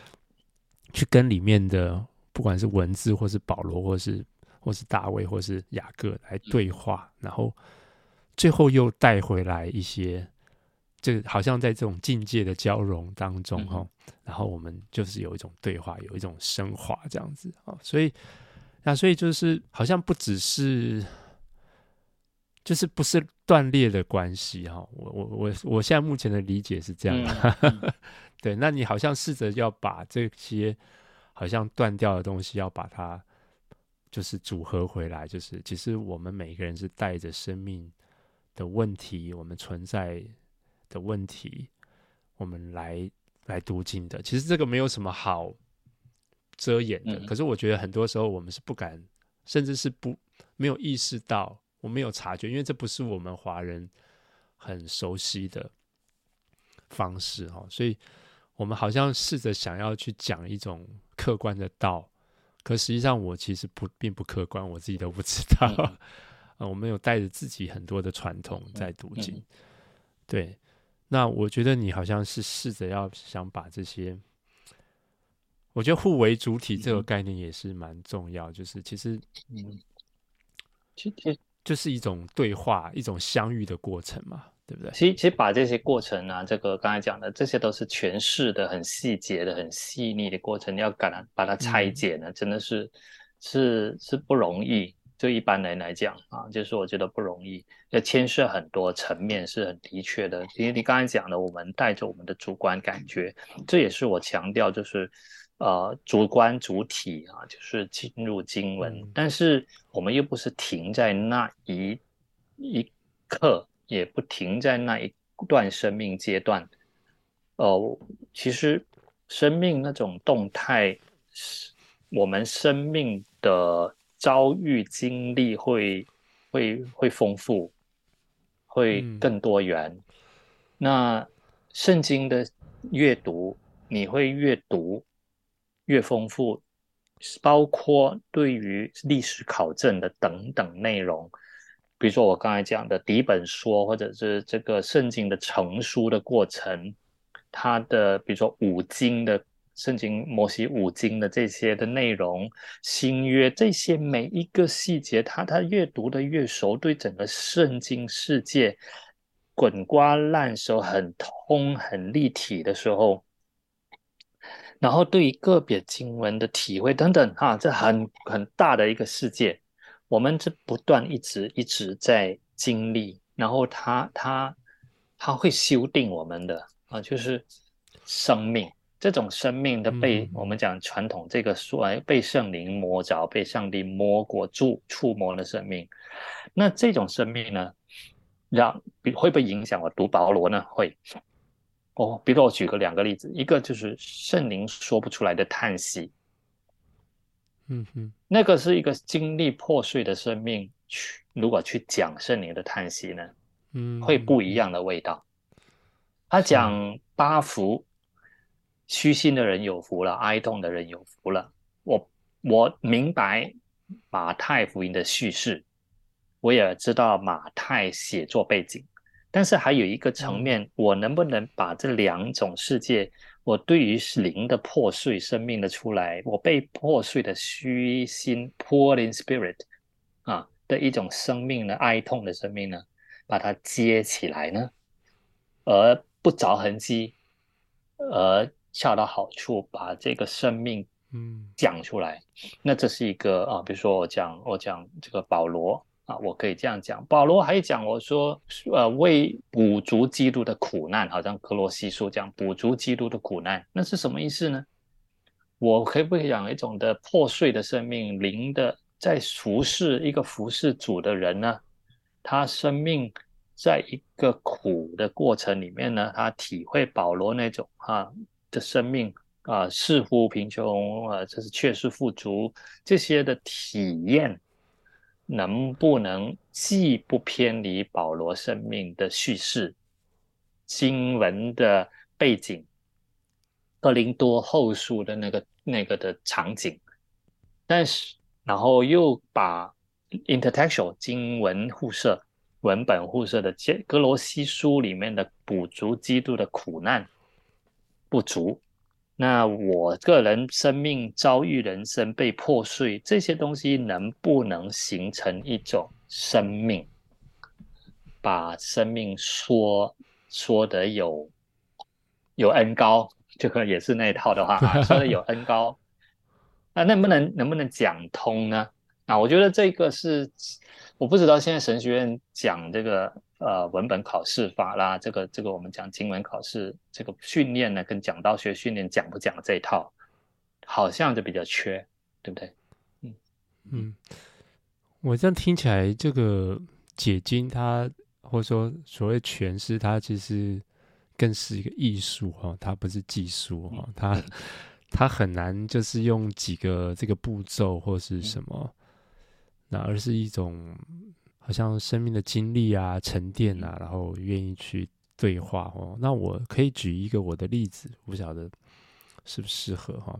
去跟里面的。不管是文字，或是保罗，或是或是大卫，或是雅各来对话，然后最后又带回来一些，这好像在这种境界的交融当中哈，嗯、然后我们就是有一种对话，有一种升华这样子啊，所以那所以就是好像不只是，就是不是断裂的关系哈，我我我我现在目前的理解是这样的，嗯嗯、对，那你好像试着要把这些。好像断掉的东西，要把它就是组合回来。就是其实我们每个人是带着生命的问题，我们存在的问题，我们来来读经的。其实这个没有什么好遮掩的。可是我觉得很多时候我们是不敢，甚至是不没有意识到，我没有察觉，因为这不是我们华人很熟悉的方式哈。所以我们好像试着想要去讲一种。客观的道，可实际上我其实不并不客观，我自己都不知道。我们有带着自己很多的传统在读经，嗯嗯、对。那我觉得你好像是试着要想把这些，我觉得互为主体这个概念也是蛮重要，就是其实，嗯，其实就是一种对话，一种相遇的过程嘛。对不对？其实，其实把这些过程啊，这个刚才讲的，这些都是诠释的很细节的、很细腻的过程。你要把它把它拆解呢，嗯、真的是是是不容易。就一般人来讲啊，就是我觉得不容易，要牵涉很多层面，是很的确的。因为你刚才讲的，我们带着我们的主观感觉，这也是我强调，就是呃，主观主体啊，就是进入经文，嗯、但是我们又不是停在那一一刻。也不停在那一段生命阶段，哦，其实生命那种动态，我们生命的遭遇经历会会会丰富，会更多元。嗯、那圣经的阅读，你会阅读越丰富，包括对于历史考证的等等内容。比如说我刚才讲的底本说，或者是这个圣经的成书的过程，它的比如说五经的圣经摩西五经的这些的内容，新约这些每一个细节，他他越读的越熟，对整个圣经世界滚瓜烂熟，很通很立体的时候，然后对于个别经文的体会等等，哈，这很很大的一个世界。我们这不断一直一直在经历，然后他他他会修订我们的啊，就是生命这种生命的被、嗯、我们讲传统这个说被圣灵摸着，被上帝摸过、触触摸的生命。那这种生命呢，让会不会影响我读保罗呢？会。哦，比如我举个两个例子，一个就是圣灵说不出来的叹息。嗯哼，那个是一个经历破碎的生命，去如果去讲圣灵的叹息呢，嗯，会不一样的味道。他讲八福，虚心的人有福了，哀痛的人有福了。我我明白马太福音的叙事，我也知道马太写作背景，但是还有一个层面，嗯、我能不能把这两种世界，我对于灵的破碎、生命的出来，我被破碎的虚心 （poor in spirit） 啊的一种生命呢，哀痛的生命呢，把它接起来呢，而不着痕迹，而恰到好处，把这个生命。嗯，讲出来，那这是一个啊，比如说我讲我讲这个保罗啊，我可以这样讲，保罗还讲我说，呃，为补足基督的苦难，好像克罗西书讲补足基督的苦难，那是什么意思呢？我可不可以讲一种的破碎的生命，灵的在服侍一个服侍主的人呢？他生命在一个苦的过程里面呢，他体会保罗那种啊的生命。啊，似乎贫穷啊，这是确实富足，这些的体验能不能既不偏离保罗生命的叙事、经文的背景、哥林多后书的那个那个的场景，但是然后又把 intertextual 经文互射、文本互射的格罗西书里面的补足基督的苦难不足。那我个人生命遭遇人生被破碎，这些东西能不能形成一种生命，把生命说说得有有恩高，这个也是那一套的话，说得有恩高，那能不能能不能讲通呢？啊，我觉得这个是我不知道现在神学院讲这个。呃，文本考试法啦，这个这个我们讲经文考试这个训练呢，跟讲道学训练讲不讲这一套，好像就比较缺，对不对？嗯嗯，我这样听起来，这个解经它或者说所谓诠释，它其实更是一个艺术哈，它不是技术哈，它、嗯、它很难就是用几个这个步骤或是什么，嗯、那而是一种。好像生命的经历啊、沉淀啊，然后愿意去对话哦。那我可以举一个我的例子，不晓得适不适合哈？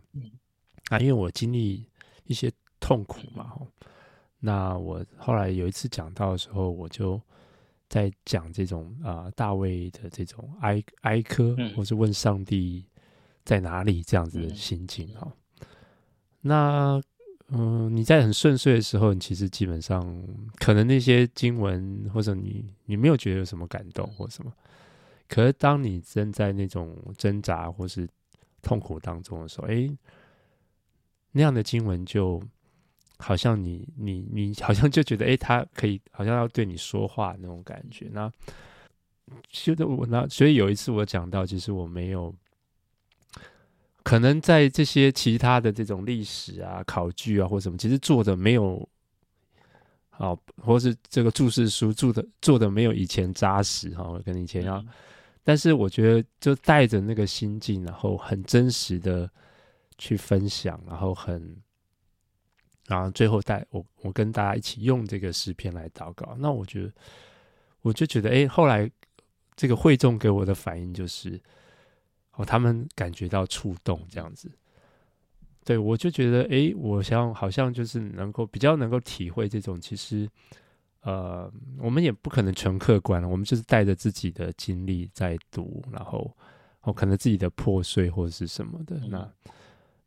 啊，因为我经历一些痛苦嘛。那我后来有一次讲到的时候，我就在讲这种啊，大卫的这种哀哀歌，或是问上帝在哪里这样子的心境哈。那嗯，你在很顺遂的时候，你其实基本上可能那些经文或者你你没有觉得有什么感动或什么，可是当你正在那种挣扎或是痛苦当中的时候，哎，那样的经文就好像你你你好像就觉得哎，他可以好像要对你说话那种感觉。那觉得我那所以有一次我讲到，其实我没有。可能在这些其他的这种历史啊、考据啊或什么，其实做的没有好，或是这个注释书做的做的没有以前扎实哈，跟以前要。但是我觉得就带着那个心境，然后很真实的去分享，然后很，然后最后带我我跟大家一起用这个诗篇来祷告。那我觉得我就觉得，哎，后来这个会众给我的反应就是。哦，他们感觉到触动这样子，对，我就觉得，哎，我想好像就是能够比较能够体会这种，其实，呃，我们也不可能纯客观，我们就是带着自己的经历在读，然后，哦，可能自己的破碎或者是什么的，那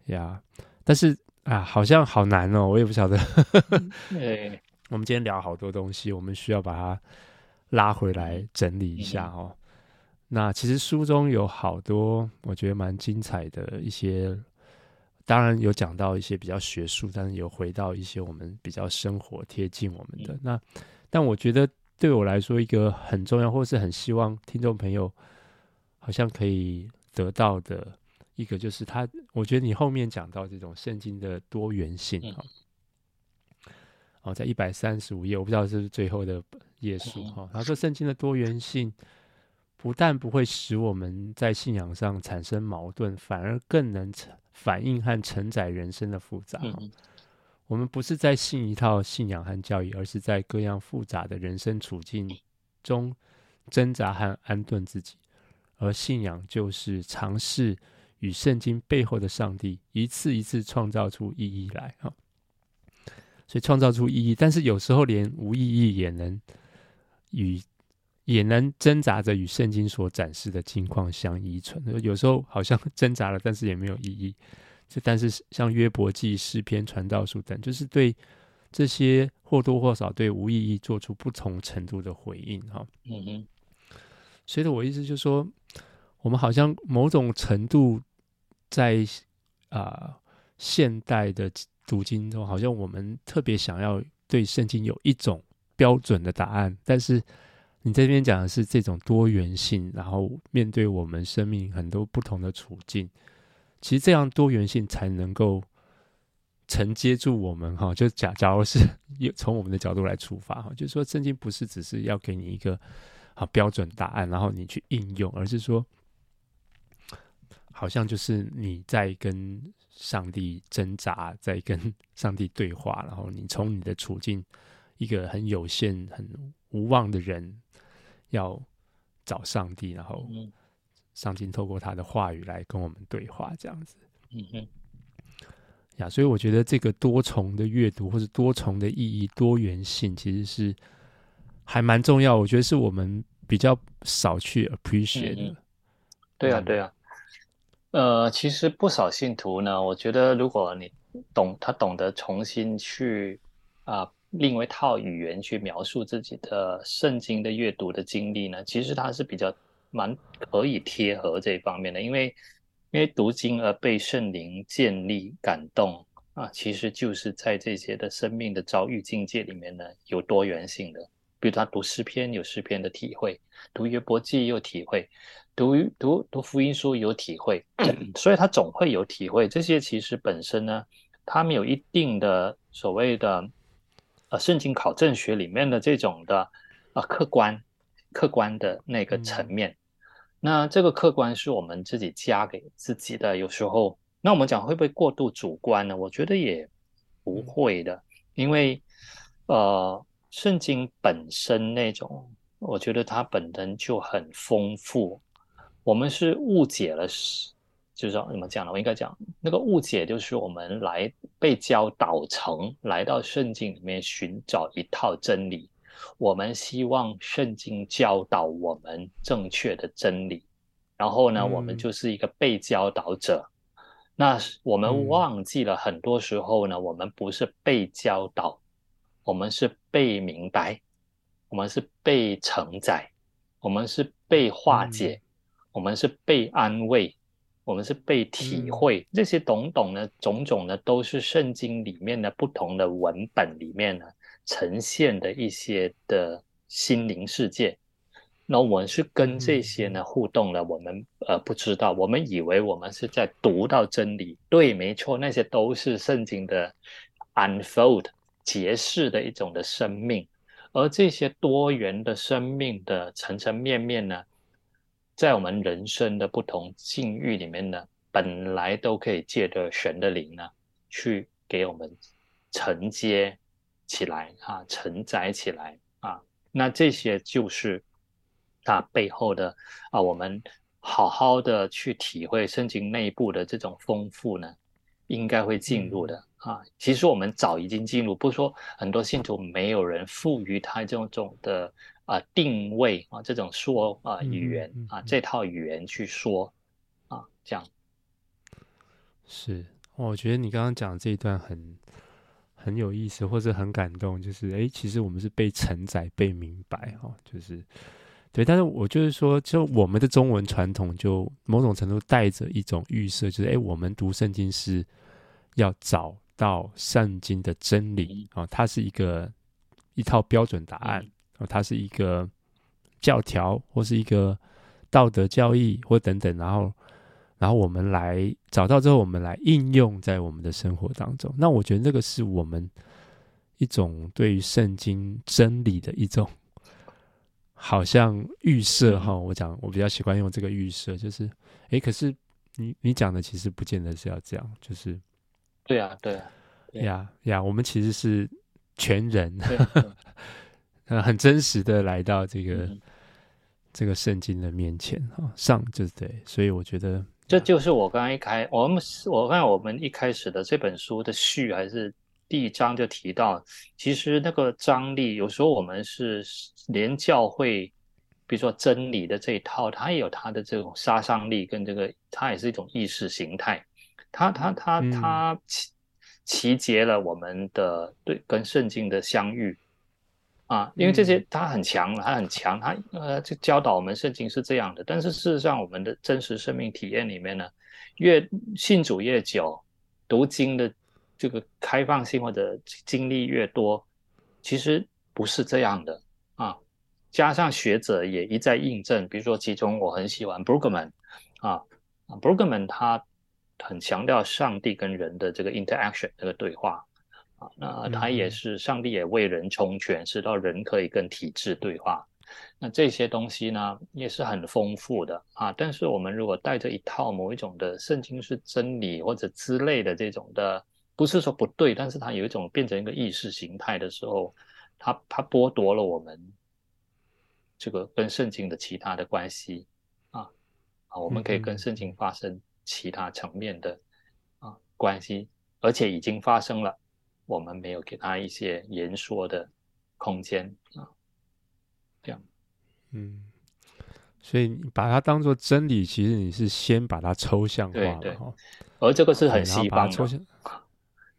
呀，但是啊，好像好难哦，我也不晓得。对，我们今天聊好多东西，我们需要把它拉回来整理一下哦。那其实书中有好多我觉得蛮精彩的一些，当然有讲到一些比较学术，但是有回到一些我们比较生活贴近我们的。那但我觉得对我来说一个很重要，或是很希望听众朋友好像可以得到的一个，就是他，我觉得你后面讲到这种圣经的多元性哈，哦，在一百三十五页，我不知道是不是最后的页数哈，他说圣经的多元性。不但不会使我们在信仰上产生矛盾，反而更能反映和承载人生的复杂。嗯、我们不是在信一套信仰和教义，而是在各样复杂的人生处境中挣扎和安顿自己。而信仰就是尝试与圣经背后的上帝一次一次创造出意义来。所以创造出意义。但是有时候连无意义也能与也能挣扎着与圣经所展示的境况相依存。有时候好像挣扎了，但是也没有意义。这但是像约伯记、诗篇、传道书等，就是对这些或多或少对无意义做出不同程度的回应。哈，嗯哼。所以的我意思就是说，我们好像某种程度在啊、呃、现代的读经中，好像我们特别想要对圣经有一种标准的答案。但是你这边讲的是这种多元性，然后面对我们生命很多不同的处境，其实这样多元性才能够承接住我们哈。就假假如是从我们的角度来出发哈，就是说圣经不是只是要给你一个好标准答案，然后你去应用，而是说。好像就是你在跟上帝挣扎，在跟上帝对话，然后你从你的处境，一个很有限、很无望的人，要找上帝，然后上帝透过他的话语来跟我们对话，这样子。嗯哼。呀，所以我觉得这个多重的阅读，或者多重的意义、多元性，其实是还蛮重要。我觉得是我们比较少去 appreciate 的。对啊，对啊。呃，其实不少信徒呢，我觉得如果你懂，他懂得重新去啊、呃，另外一套语言去描述自己的圣经的阅读的经历呢，其实他是比较蛮可以贴合这一方面的，因为因为读经而被圣灵建立感动啊，其实就是在这些的生命的遭遇境界里面呢，有多元性的，比如他读诗篇有诗篇的体会，读约伯记有体会。读读读福音书有体会，所以他总会有体会。这些其实本身呢，他们有一定的所谓的呃圣经考证学里面的这种的啊、呃、客观客观的那个层面。嗯、那这个客观是我们自己加给自己的。有时候，那我们讲会不会过度主观呢？我觉得也不会的，因为呃圣经本身那种，我觉得它本身就很丰富。我们是误解了，就是说怎么讲呢？我应该讲那个误解，就是我们来被教导成来到圣经里面寻找一套真理。我们希望圣经教导我们正确的真理，然后呢，我们就是一个被教导者。嗯、那我们忘记了很多时候呢，我们不是被教导，我们是被明白，我们是被承载，我们是被化解。嗯我们是被安慰，我们是被体会，这些懂懂呢，种种呢，都是圣经里面的不同的文本里面呢呈现的一些的心灵世界。那我们是跟这些呢互动了，我们呃不知道，我们以为我们是在读到真理，对，没错，那些都是圣经的 unfold 揭示的一种的生命，而这些多元的生命的层层面面呢，在我们人生的不同境遇里面呢，本来都可以借着神的灵呢，去给我们承接起来啊，承载起来啊。那这些就是它背后的啊，我们好好的去体会圣经内部的这种丰富呢，应该会进入的啊。其实我们早已经进入，不是说很多信徒没有人赋予他这种的。啊，定位啊，这种说啊语言啊，这套语言去说啊，这样是。我觉得你刚刚讲这一段很很有意思，或者很感动，就是哎，其实我们是被承载、被明白哈，就是对。但是我就是说，就我们的中文传统，就某种程度带着一种预设，就是哎，我们读圣经是要找到圣经的真理啊，它是一个一套标准答案。嗯它是一个教条，或是一个道德教义，或等等，然后，然后我们来找到之后，我们来应用在我们的生活当中。那我觉得这个是我们一种对于圣经真理的一种，好像预设哈。我讲，我比较喜欢用这个预设，就是，诶，可是你你讲的其实不见得是要这样，就是，对啊，对啊，呀呀，我们其实是全人。呃，很真实的来到这个、嗯、这个圣经的面前啊，上就是对，所以我觉得这就是我刚刚一开，我们我看我们一开始的这本书的序还是第一章就提到，其实那个张力，有时候我们是连教会，比如说真理的这一套，它也有它的这种杀伤力，跟这个它也是一种意识形态，它它它它集集结了我们的对跟圣经的相遇啊，因为这些它很强，它很强，它呃就教导我们圣经是这样的，但是事实上我们的真实生命体验里面呢，越信主越久，读经的。这个开放性或者经历越多，其实不是这样的啊。加上学者也一再印证，比如说其中我很喜欢 Brueggemann 啊，Brueggemann 他很强调上帝跟人的这个 interaction 这个对话啊，那他也是上帝也为人充权，使到人可以跟体制对话。那这些东西呢也是很丰富的啊。但是我们如果带着一套某一种的圣经是真理或者之类的这种的。不是说不对，但是它有一种变成一个意识形态的时候，它它剥夺了我们这个跟圣经的其他的关系啊啊，我们可以跟圣经发生其他层面的啊关系，而且已经发生了，我们没有给他一些言说的空间啊，这样，嗯，所以你把它当做真理，其实你是先把它抽象化了，对对，而这个是很西方的。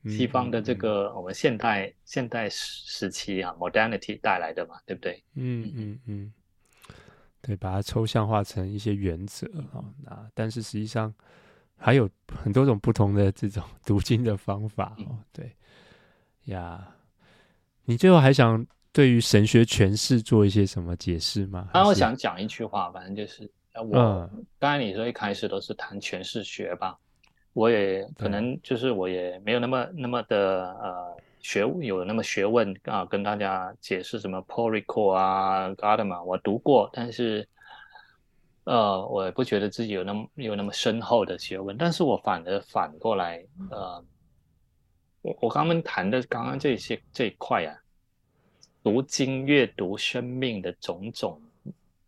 西方的这个我们现代、嗯、现代时期啊，modernity 带来的嘛，对不对？嗯嗯嗯，对，把它抽象化成一些原则啊，那但是实际上还有很多种不同的这种 读经的方法哦。对呀，你最后还想对于神学诠释做一些什么解释吗？啊，我想讲一句话，反正就是我、嗯、刚才你说一开始都是谈诠释学吧。我也可能就是我也没有那么那么的呃学有那么学问啊，跟大家解释什么 Ricoeur 啊 Gadamer 我读过，但是呃我也不觉得自己有那么有那么深厚的学问，但是我反而反过来呃，我我刚刚谈的刚刚这些这一块啊，读经阅读生命的种种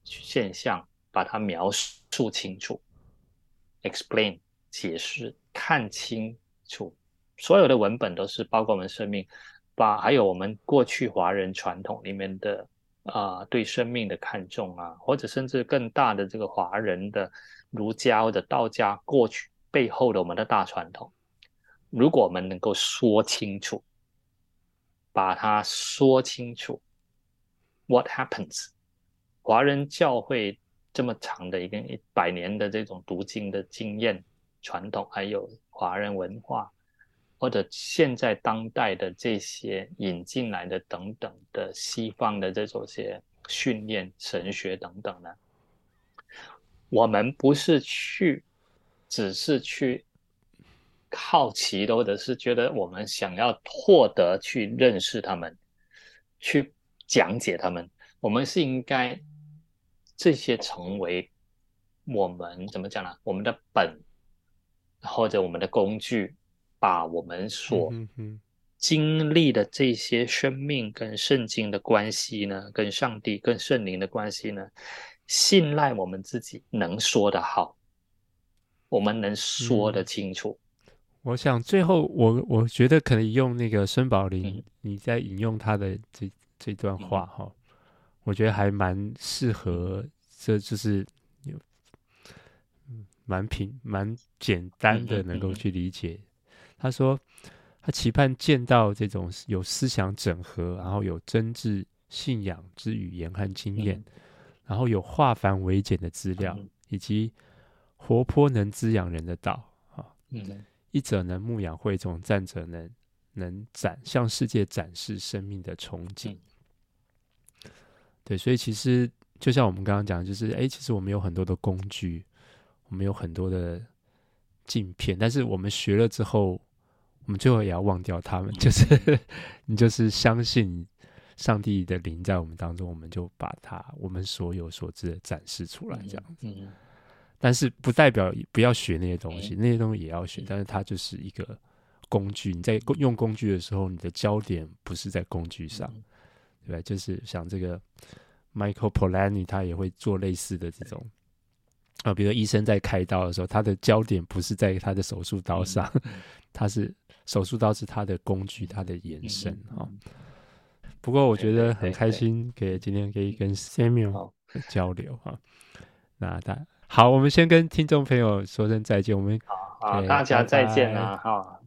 现象，把它描述清楚，explain。解释看清楚，所有的文本都是包括我们生命，把还有我们过去华人传统里面的啊、对生命的看重啊，或者甚至更大的这个华人的儒家或者道家过去背后的我们的大传统，如果我们能够说清楚，把它说清楚，What happens？华人教会这么长的一个一百年的这种读经的经验。传统还有华人文化，或者现在当代的这些引进来的等等的西方的这种些训练神学等等呢，我们不是去，只是去好奇的，或者是觉得我们想要获得去认识他们，去讲解他们，我们是应该这些成为我们怎么讲呢？我们的本。或者我们的工具，把我们所经历的这些生命跟圣经的关系呢，跟上帝、跟圣灵的关系呢，信赖我们自己能说得好，我们能说得清楚。嗯、我想最后我我觉得可以用那个孙宝林，你在引用他的这这段话哈、嗯，我觉得还蛮适合，这就是。蛮平蛮简单的，能够去理解。他说，他期盼见到这种有思想整合，然后有真挚信仰之语言和经验，然后有化繁为简的资料，以及活泼能滋养人的道。啊，一者能牧养会众，战者能能展向世界展示生命的憧憬。对，所以其实就像我们刚刚讲，就是哎，其实我们有很多的工具。我们有很多的镜片，但是我们学了之后，我们最后也要忘掉他们。就是你就是相信上帝的灵在我们当中，我们就把它我们所有所知的展示出来，这样子。但是不代表不要学那些东西，那些东西也要学，但是它就是一个工具。你在用工具的时候，你的焦点不是在工具上，对吧？就是像这个 Michael Polanyi，他也会做类似的这种。啊，比如医生在开刀的时候，他的焦点不是在他的手术刀上，嗯、他是手术刀是他的工具，他的延伸啊。不过我觉得很开心，给今天可以跟 Samuel 交流哈。那大好，我们先跟听众朋友说声再见，我们好，好，大家再见啊，好。